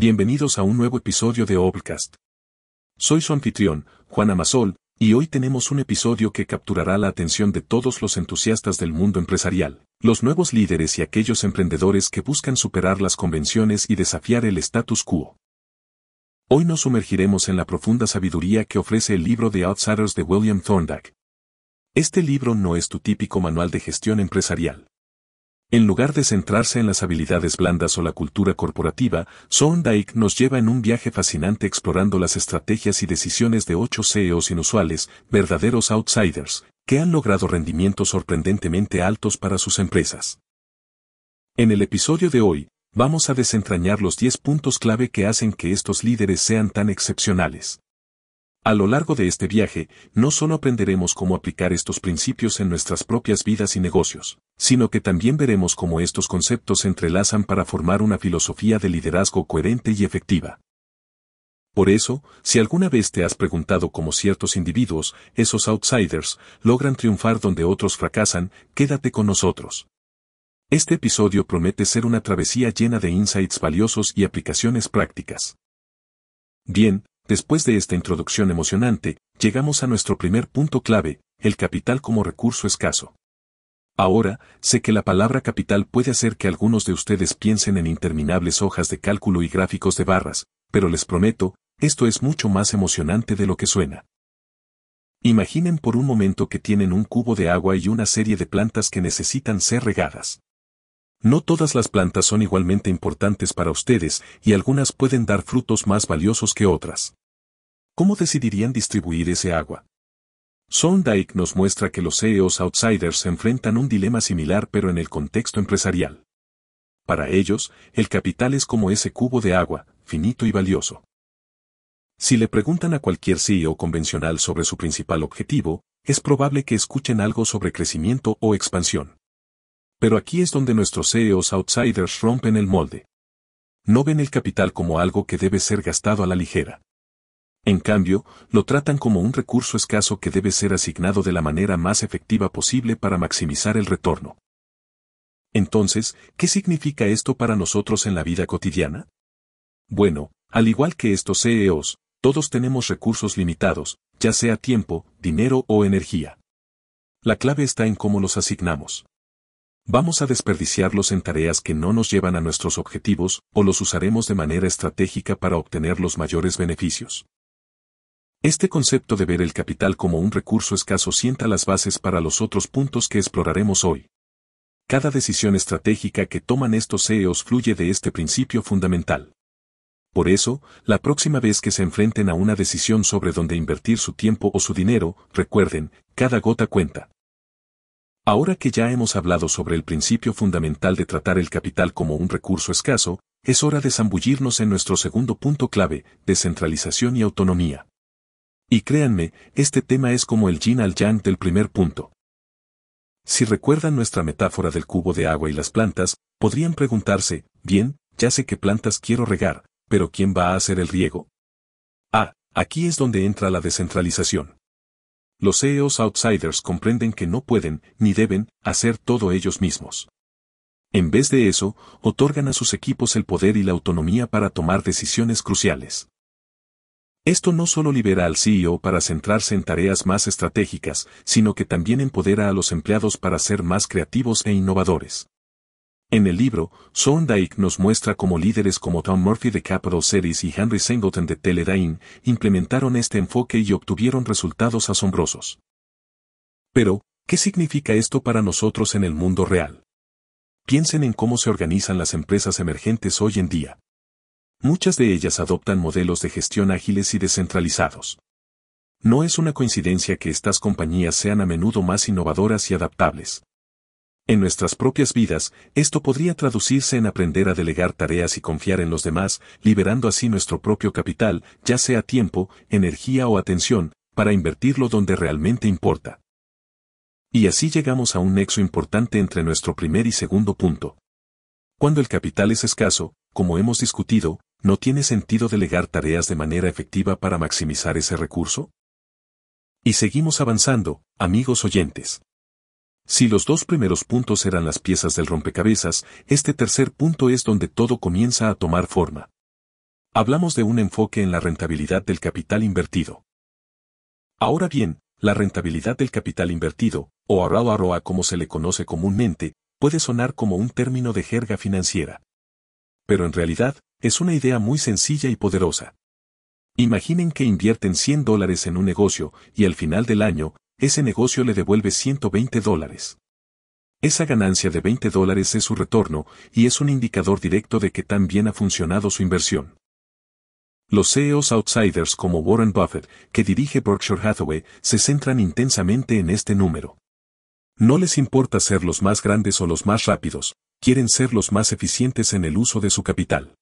Bienvenidos a un nuevo episodio de Obcast. Soy su anfitrión, Juan Amasol, y hoy tenemos un episodio que capturará la atención de todos los entusiastas del mundo empresarial, los nuevos líderes y aquellos emprendedores que buscan superar las convenciones y desafiar el status quo. Hoy nos sumergiremos en la profunda sabiduría que ofrece el libro de Outsiders de William Thorndike. Este libro no es tu típico manual de gestión empresarial. En lugar de centrarse en las habilidades blandas o la cultura corporativa, Thorndike nos lleva en un viaje fascinante explorando las estrategias y decisiones de ocho CEOs inusuales, verdaderos outsiders, que han logrado rendimientos sorprendentemente altos para sus empresas. En el episodio de hoy, vamos a desentrañar los 10 puntos clave que hacen que estos líderes sean tan excepcionales. A lo largo de este viaje, no solo aprenderemos cómo aplicar estos principios en nuestras propias vidas y negocios, sino que también veremos cómo estos conceptos se entrelazan para formar una filosofía de liderazgo coherente y efectiva. Por eso, si alguna vez te has preguntado cómo ciertos individuos, esos outsiders, logran triunfar donde otros fracasan, quédate con nosotros. Este episodio promete ser una travesía llena de insights valiosos y aplicaciones prácticas. Bien, después de esta introducción emocionante, llegamos a nuestro primer punto clave, el capital como recurso escaso. Ahora, sé que la palabra capital puede hacer que algunos de ustedes piensen en interminables hojas de cálculo y gráficos de barras, pero les prometo, esto es mucho más emocionante de lo que suena. Imaginen por un momento que tienen un cubo de agua y una serie de plantas que necesitan ser regadas. No todas las plantas son igualmente importantes para ustedes y algunas pueden dar frutos más valiosos que otras. ¿Cómo decidirían distribuir ese agua? Sondike nos muestra que los CEOs outsiders enfrentan un dilema similar pero en el contexto empresarial. Para ellos, el capital es como ese cubo de agua, finito y valioso. Si le preguntan a cualquier CEO convencional sobre su principal objetivo, es probable que escuchen algo sobre crecimiento o expansión. Pero aquí es donde nuestros CEOs outsiders rompen el molde. No ven el capital como algo que debe ser gastado a la ligera. En cambio, lo tratan como un recurso escaso que debe ser asignado de la manera más efectiva posible para maximizar el retorno. Entonces, ¿qué significa esto para nosotros en la vida cotidiana? Bueno, al igual que estos CEOs, todos tenemos recursos limitados, ya sea tiempo, dinero o energía. La clave está en cómo los asignamos. Vamos a desperdiciarlos en tareas que no nos llevan a nuestros objetivos o los usaremos de manera estratégica para obtener los mayores beneficios. Este concepto de ver el capital como un recurso escaso sienta las bases para los otros puntos que exploraremos hoy. Cada decisión estratégica que toman estos CEOs fluye de este principio fundamental. Por eso, la próxima vez que se enfrenten a una decisión sobre dónde invertir su tiempo o su dinero, recuerden, cada gota cuenta. Ahora que ya hemos hablado sobre el principio fundamental de tratar el capital como un recurso escaso, es hora de zambullirnos en nuestro segundo punto clave, descentralización y autonomía. Y créanme, este tema es como el yin al yang del primer punto. Si recuerdan nuestra metáfora del cubo de agua y las plantas, podrían preguntarse, bien, ya sé qué plantas quiero regar, pero ¿quién va a hacer el riego? Ah, aquí es donde entra la descentralización. Los CEOs outsiders comprenden que no pueden, ni deben, hacer todo ellos mismos. En vez de eso, otorgan a sus equipos el poder y la autonomía para tomar decisiones cruciales. Esto no solo libera al CEO para centrarse en tareas más estratégicas, sino que también empodera a los empleados para ser más creativos e innovadores. En el libro, Thorndike nos muestra cómo líderes como Tom Murphy de Capital Series y Henry Singleton de Teledyne implementaron este enfoque y obtuvieron resultados asombrosos. Pero, ¿qué significa esto para nosotros en el mundo real? Piensen en cómo se organizan las empresas emergentes hoy en día. Muchas de ellas adoptan modelos de gestión ágiles y descentralizados. No es una coincidencia que estas compañías sean a menudo más innovadoras y adaptables. En nuestras propias vidas, esto podría traducirse en aprender a delegar tareas y confiar en los demás, liberando así nuestro propio capital, ya sea tiempo, energía o atención, para invertirlo donde realmente importa. Y así llegamos a un nexo importante entre nuestro primer y segundo punto. Cuando el capital es escaso, como hemos discutido, ¿no tiene sentido delegar tareas de manera efectiva para maximizar ese recurso? Y seguimos avanzando, amigos oyentes. Si los dos primeros puntos eran las piezas del rompecabezas, este tercer punto es donde todo comienza a tomar forma. Hablamos de un enfoque en la rentabilidad del capital invertido. Ahora bien, la rentabilidad del capital invertido, o ROA como se le conoce comúnmente, puede sonar como un término de jerga financiera. Pero en realidad, es una idea muy sencilla y poderosa. Imaginen que invierten 100 dólares en un negocio y al final del año, ese negocio le devuelve 120 dólares. Esa ganancia de 20 dólares es su retorno y es un indicador directo de que tan bien ha funcionado su inversión. Los CEOs outsiders como Warren Buffett, que dirige Berkshire Hathaway, se centran intensamente en este número. No les importa ser los más grandes o los más rápidos, quieren ser los más eficientes en el uso de su capital.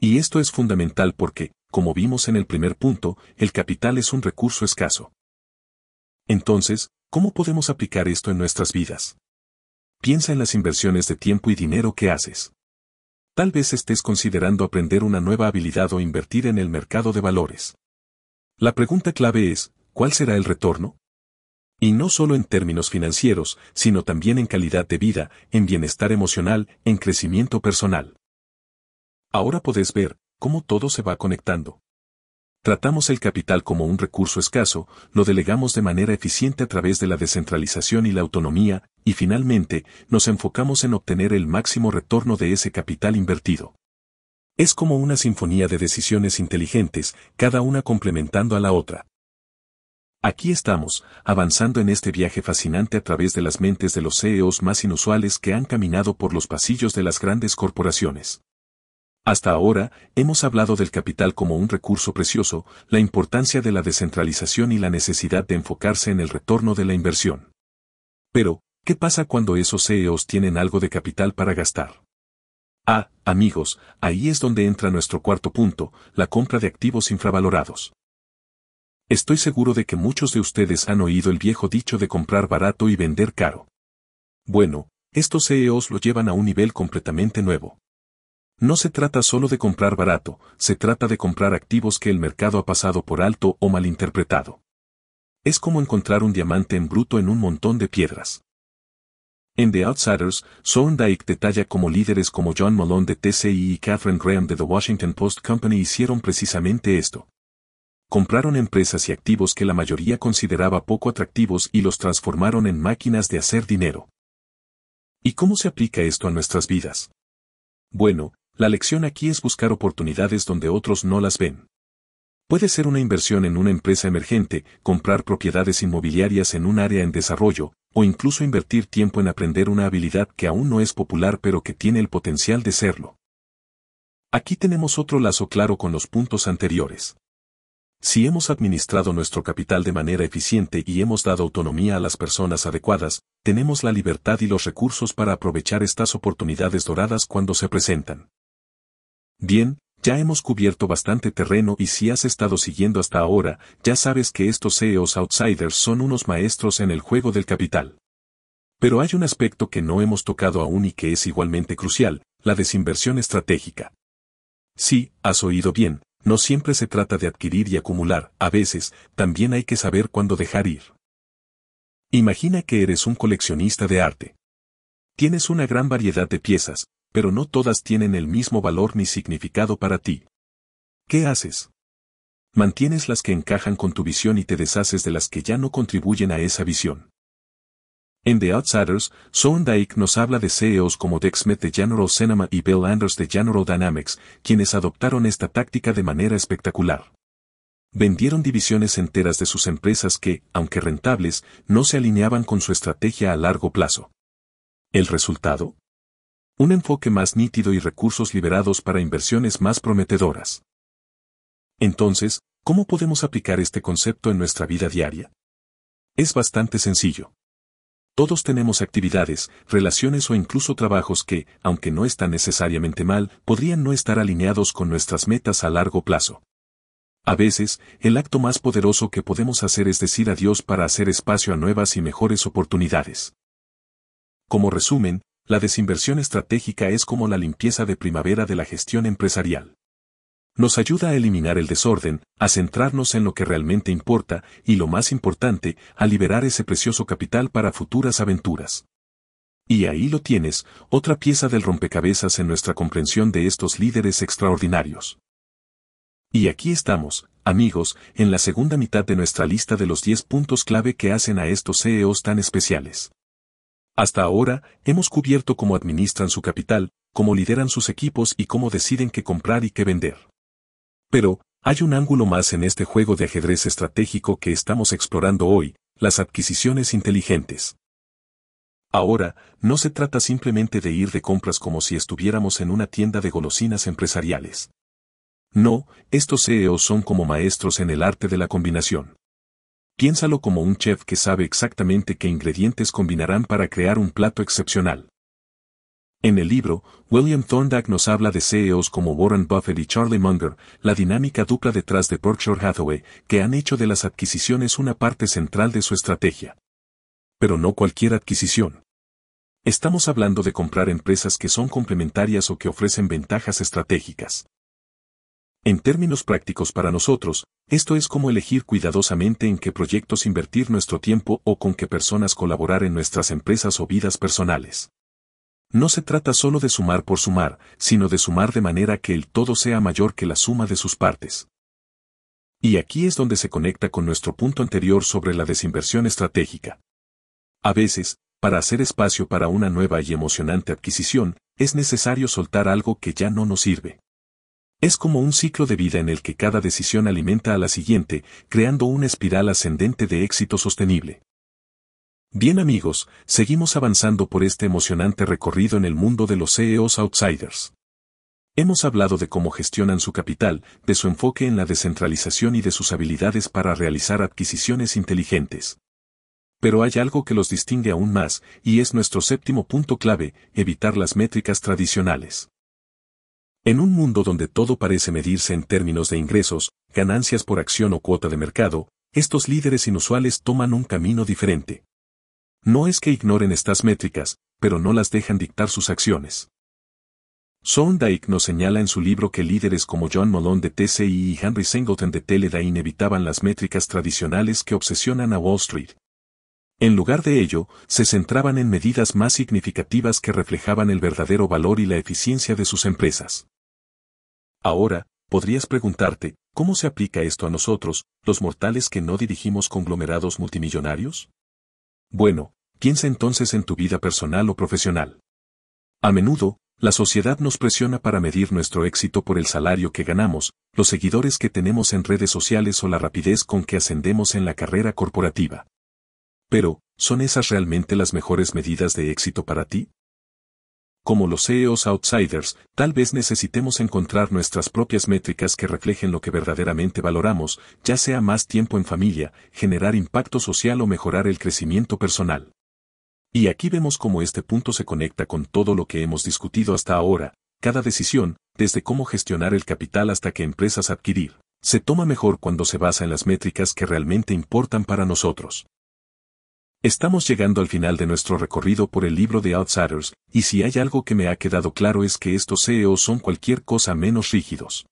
Y esto es fundamental porque, como vimos en el primer punto, el capital es un recurso escaso. Entonces, ¿cómo podemos aplicar esto en nuestras vidas? Piensa en las inversiones de tiempo y dinero que haces. Tal vez estés considerando aprender una nueva habilidad o invertir en el mercado de valores. La pregunta clave es, ¿cuál será el retorno? Y no solo en términos financieros, sino también en calidad de vida, en bienestar emocional, en crecimiento personal. Ahora podés ver cómo todo se va conectando. Tratamos el capital como un recurso escaso, lo delegamos de manera eficiente a través de la descentralización y la autonomía, y finalmente, nos enfocamos en obtener el máximo retorno de ese capital invertido. Es como una sinfonía de decisiones inteligentes, cada una complementando a la otra. Aquí estamos, avanzando en este viaje fascinante a través de las mentes de los CEOs más inusuales que han caminado por los pasillos de las grandes corporaciones. Hasta ahora, hemos hablado del capital como un recurso precioso, la importancia de la descentralización y la necesidad de enfocarse en el retorno de la inversión. Pero, ¿qué pasa cuando esos CEOs tienen algo de capital para gastar? Ah, amigos, ahí es donde entra nuestro cuarto punto, la compra de activos infravalorados. Estoy seguro de que muchos de ustedes han oído el viejo dicho de comprar barato y vender caro. Bueno, estos CEOs lo llevan a un nivel completamente nuevo. No se trata solo de comprar barato, se trata de comprar activos que el mercado ha pasado por alto o malinterpretado. Es como encontrar un diamante en bruto en un montón de piedras. En The Outsiders, Dyke detalla cómo líderes como John Malone de TCI y Catherine Graham de The Washington Post Company hicieron precisamente esto. Compraron empresas y activos que la mayoría consideraba poco atractivos y los transformaron en máquinas de hacer dinero. ¿Y cómo se aplica esto a nuestras vidas? Bueno, la lección aquí es buscar oportunidades donde otros no las ven. Puede ser una inversión en una empresa emergente, comprar propiedades inmobiliarias en un área en desarrollo, o incluso invertir tiempo en aprender una habilidad que aún no es popular pero que tiene el potencial de serlo. Aquí tenemos otro lazo claro con los puntos anteriores. Si hemos administrado nuestro capital de manera eficiente y hemos dado autonomía a las personas adecuadas, tenemos la libertad y los recursos para aprovechar estas oportunidades doradas cuando se presentan. Bien, ya hemos cubierto bastante terreno y si has estado siguiendo hasta ahora, ya sabes que estos CEOs outsiders son unos maestros en el juego del capital. Pero hay un aspecto que no hemos tocado aún y que es igualmente crucial, la desinversión estratégica. Sí, has oído bien, no siempre se trata de adquirir y acumular, a veces, también hay que saber cuándo dejar ir. Imagina que eres un coleccionista de arte. Tienes una gran variedad de piezas, pero no todas tienen el mismo valor ni significado para ti. ¿Qué haces? Mantienes las que encajan con tu visión y te deshaces de las que ya no contribuyen a esa visión. En The Outsiders, Dyke nos habla de CEOs como Dex Smith de General Cinema y Bill Anders de General Dynamics, quienes adoptaron esta táctica de manera espectacular. Vendieron divisiones enteras de sus empresas que, aunque rentables, no se alineaban con su estrategia a largo plazo. ¿El resultado? Un enfoque más nítido y recursos liberados para inversiones más prometedoras. Entonces, ¿cómo podemos aplicar este concepto en nuestra vida diaria? Es bastante sencillo. Todos tenemos actividades, relaciones o incluso trabajos que, aunque no están necesariamente mal, podrían no estar alineados con nuestras metas a largo plazo. A veces, el acto más poderoso que podemos hacer es decir adiós para hacer espacio a nuevas y mejores oportunidades. Como resumen, la desinversión estratégica es como la limpieza de primavera de la gestión empresarial. Nos ayuda a eliminar el desorden, a centrarnos en lo que realmente importa y lo más importante, a liberar ese precioso capital para futuras aventuras. Y ahí lo tienes, otra pieza del rompecabezas en nuestra comprensión de estos líderes extraordinarios. Y aquí estamos, amigos, en la segunda mitad de nuestra lista de los 10 puntos clave que hacen a estos CEOs tan especiales. Hasta ahora, hemos cubierto cómo administran su capital, cómo lideran sus equipos y cómo deciden qué comprar y qué vender. Pero, hay un ángulo más en este juego de ajedrez estratégico que estamos explorando hoy, las adquisiciones inteligentes. Ahora, no se trata simplemente de ir de compras como si estuviéramos en una tienda de golosinas empresariales. No, estos CEOs son como maestros en el arte de la combinación. Piénsalo como un chef que sabe exactamente qué ingredientes combinarán para crear un plato excepcional. En el libro, William Thorndike nos habla de CEOs como Warren Buffett y Charlie Munger, la dinámica dupla detrás de Berkshire Hathaway, que han hecho de las adquisiciones una parte central de su estrategia. Pero no cualquier adquisición. Estamos hablando de comprar empresas que son complementarias o que ofrecen ventajas estratégicas. En términos prácticos para nosotros, esto es como elegir cuidadosamente en qué proyectos invertir nuestro tiempo o con qué personas colaborar en nuestras empresas o vidas personales. No se trata solo de sumar por sumar, sino de sumar de manera que el todo sea mayor que la suma de sus partes. Y aquí es donde se conecta con nuestro punto anterior sobre la desinversión estratégica. A veces, para hacer espacio para una nueva y emocionante adquisición, es necesario soltar algo que ya no nos sirve. Es como un ciclo de vida en el que cada decisión alimenta a la siguiente, creando una espiral ascendente de éxito sostenible. Bien amigos, seguimos avanzando por este emocionante recorrido en el mundo de los CEOs Outsiders. Hemos hablado de cómo gestionan su capital, de su enfoque en la descentralización y de sus habilidades para realizar adquisiciones inteligentes. Pero hay algo que los distingue aún más, y es nuestro séptimo punto clave, evitar las métricas tradicionales. En un mundo donde todo parece medirse en términos de ingresos, ganancias por acción o cuota de mercado, estos líderes inusuales toman un camino diferente. No es que ignoren estas métricas, pero no las dejan dictar sus acciones. Sondike nos señala en su libro que líderes como John Malone de TCI y Henry Singleton de Teledyne evitaban las métricas tradicionales que obsesionan a Wall Street. En lugar de ello, se centraban en medidas más significativas que reflejaban el verdadero valor y la eficiencia de sus empresas. Ahora, podrías preguntarte, ¿cómo se aplica esto a nosotros, los mortales que no dirigimos conglomerados multimillonarios? Bueno, piensa entonces en tu vida personal o profesional. A menudo, la sociedad nos presiona para medir nuestro éxito por el salario que ganamos, los seguidores que tenemos en redes sociales o la rapidez con que ascendemos en la carrera corporativa. Pero, ¿son esas realmente las mejores medidas de éxito para ti? Como los CEOs outsiders, tal vez necesitemos encontrar nuestras propias métricas que reflejen lo que verdaderamente valoramos, ya sea más tiempo en familia, generar impacto social o mejorar el crecimiento personal. Y aquí vemos cómo este punto se conecta con todo lo que hemos discutido hasta ahora, cada decisión, desde cómo gestionar el capital hasta qué empresas adquirir, se toma mejor cuando se basa en las métricas que realmente importan para nosotros. Estamos llegando al final de nuestro recorrido por el libro de Outsiders, y si hay algo que me ha quedado claro es que estos CEOs son cualquier cosa menos rígidos.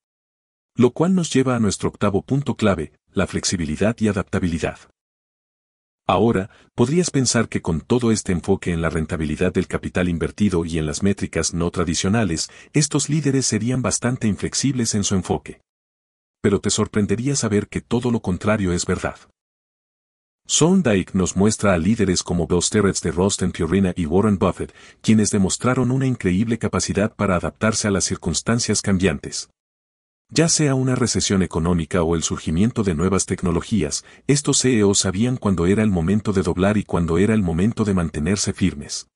Lo cual nos lleva a nuestro octavo punto clave, la flexibilidad y adaptabilidad. Ahora, podrías pensar que con todo este enfoque en la rentabilidad del capital invertido y en las métricas no tradicionales, estos líderes serían bastante inflexibles en su enfoque. Pero te sorprendería saber que todo lo contrario es verdad. Sondike nos muestra a líderes como Bill Sterretz de Rosten Purina y Warren Buffett, quienes demostraron una increíble capacidad para adaptarse a las circunstancias cambiantes. Ya sea una recesión económica o el surgimiento de nuevas tecnologías, estos CEOs sabían cuándo era el momento de doblar y cuándo era el momento de mantenerse firmes.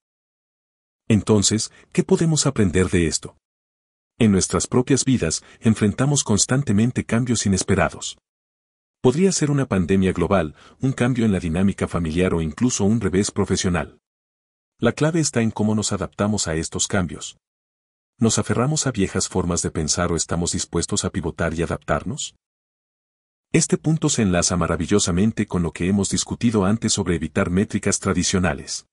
Entonces, ¿qué podemos aprender de esto? En nuestras propias vidas, enfrentamos constantemente cambios inesperados. Podría ser una pandemia global, un cambio en la dinámica familiar o incluso un revés profesional. La clave está en cómo nos adaptamos a estos cambios. ¿Nos aferramos a viejas formas de pensar o estamos dispuestos a pivotar y adaptarnos? Este punto se enlaza maravillosamente con lo que hemos discutido antes sobre evitar métricas tradicionales.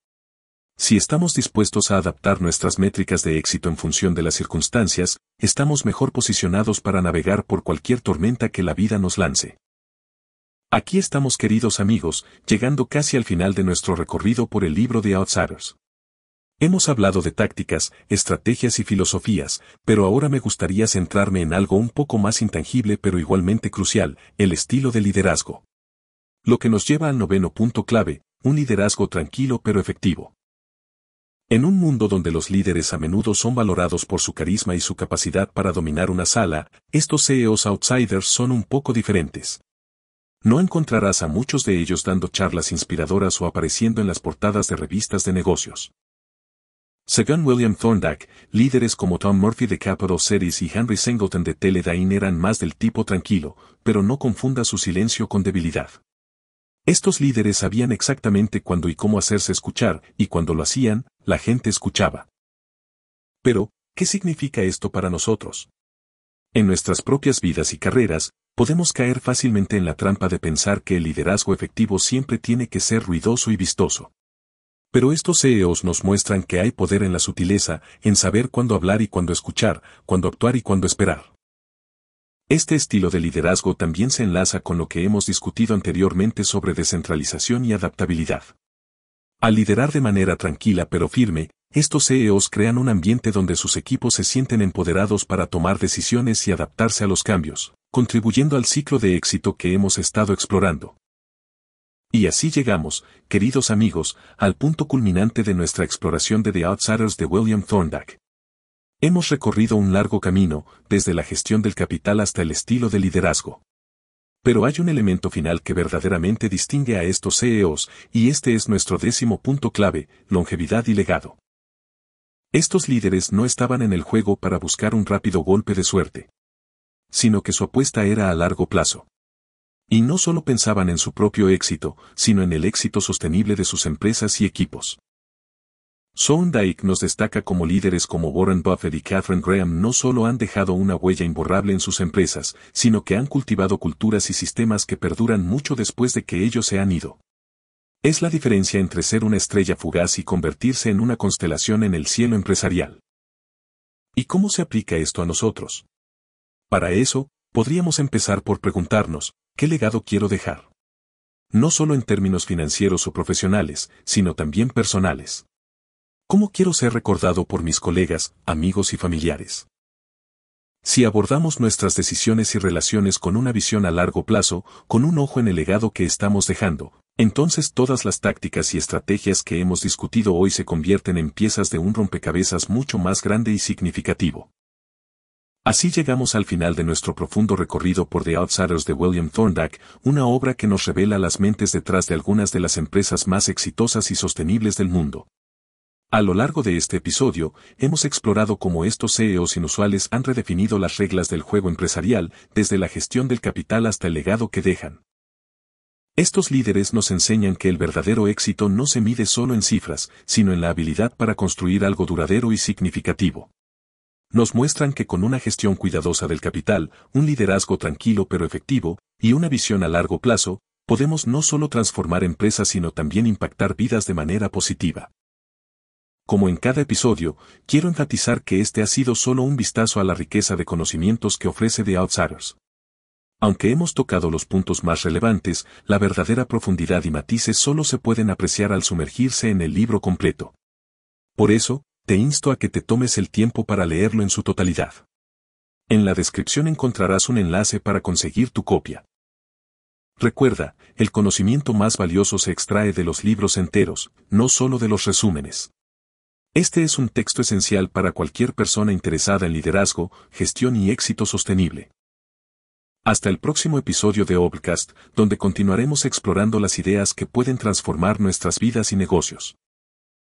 Si estamos dispuestos a adaptar nuestras métricas de éxito en función de las circunstancias, estamos mejor posicionados para navegar por cualquier tormenta que la vida nos lance. Aquí estamos queridos amigos, llegando casi al final de nuestro recorrido por el libro de Outsiders. Hemos hablado de tácticas, estrategias y filosofías, pero ahora me gustaría centrarme en algo un poco más intangible pero igualmente crucial, el estilo de liderazgo. Lo que nos lleva al noveno punto clave, un liderazgo tranquilo pero efectivo. En un mundo donde los líderes a menudo son valorados por su carisma y su capacidad para dominar una sala, estos CEOs outsiders son un poco diferentes. No encontrarás a muchos de ellos dando charlas inspiradoras o apareciendo en las portadas de revistas de negocios. Según William Thorndike, líderes como Tom Murphy de Capital Series y Henry Singleton de Teledyne eran más del tipo tranquilo, pero no confunda su silencio con debilidad. Estos líderes sabían exactamente cuándo y cómo hacerse escuchar, y cuando lo hacían, la gente escuchaba. Pero, ¿qué significa esto para nosotros? En nuestras propias vidas y carreras, podemos caer fácilmente en la trampa de pensar que el liderazgo efectivo siempre tiene que ser ruidoso y vistoso. Pero estos CEOs nos muestran que hay poder en la sutileza, en saber cuándo hablar y cuándo escuchar, cuándo actuar y cuándo esperar. Este estilo de liderazgo también se enlaza con lo que hemos discutido anteriormente sobre descentralización y adaptabilidad. Al liderar de manera tranquila pero firme, estos CEOs crean un ambiente donde sus equipos se sienten empoderados para tomar decisiones y adaptarse a los cambios, contribuyendo al ciclo de éxito que hemos estado explorando. Y así llegamos, queridos amigos, al punto culminante de nuestra exploración de The Outsiders de William Thorndike. Hemos recorrido un largo camino, desde la gestión del capital hasta el estilo de liderazgo. Pero hay un elemento final que verdaderamente distingue a estos CEOs, y este es nuestro décimo punto clave, longevidad y legado. Estos líderes no estaban en el juego para buscar un rápido golpe de suerte, sino que su apuesta era a largo plazo. Y no solo pensaban en su propio éxito, sino en el éxito sostenible de sus empresas y equipos. Dyke nos destaca como líderes como Warren Buffett y Catherine Graham no solo han dejado una huella imborrable en sus empresas, sino que han cultivado culturas y sistemas que perduran mucho después de que ellos se han ido. Es la diferencia entre ser una estrella fugaz y convertirse en una constelación en el cielo empresarial. ¿Y cómo se aplica esto a nosotros? Para eso, podríamos empezar por preguntarnos, ¿qué legado quiero dejar? No solo en términos financieros o profesionales, sino también personales. ¿Cómo quiero ser recordado por mis colegas, amigos y familiares? Si abordamos nuestras decisiones y relaciones con una visión a largo plazo, con un ojo en el legado que estamos dejando, entonces todas las tácticas y estrategias que hemos discutido hoy se convierten en piezas de un rompecabezas mucho más grande y significativo. Así llegamos al final de nuestro profundo recorrido por The Outsiders de William Thorndike, una obra que nos revela las mentes detrás de algunas de las empresas más exitosas y sostenibles del mundo. A lo largo de este episodio, hemos explorado cómo estos CEOs inusuales han redefinido las reglas del juego empresarial, desde la gestión del capital hasta el legado que dejan. Estos líderes nos enseñan que el verdadero éxito no se mide solo en cifras, sino en la habilidad para construir algo duradero y significativo. Nos muestran que con una gestión cuidadosa del capital, un liderazgo tranquilo pero efectivo, y una visión a largo plazo, podemos no solo transformar empresas sino también impactar vidas de manera positiva. Como en cada episodio, quiero enfatizar que este ha sido solo un vistazo a la riqueza de conocimientos que ofrece The Outsiders. Aunque hemos tocado los puntos más relevantes, la verdadera profundidad y matices solo se pueden apreciar al sumergirse en el libro completo. Por eso, te insto a que te tomes el tiempo para leerlo en su totalidad. En la descripción encontrarás un enlace para conseguir tu copia. Recuerda, el conocimiento más valioso se extrae de los libros enteros, no solo de los resúmenes. Este es un texto esencial para cualquier persona interesada en liderazgo, gestión y éxito sostenible. Hasta el próximo episodio de Obcast, donde continuaremos explorando las ideas que pueden transformar nuestras vidas y negocios.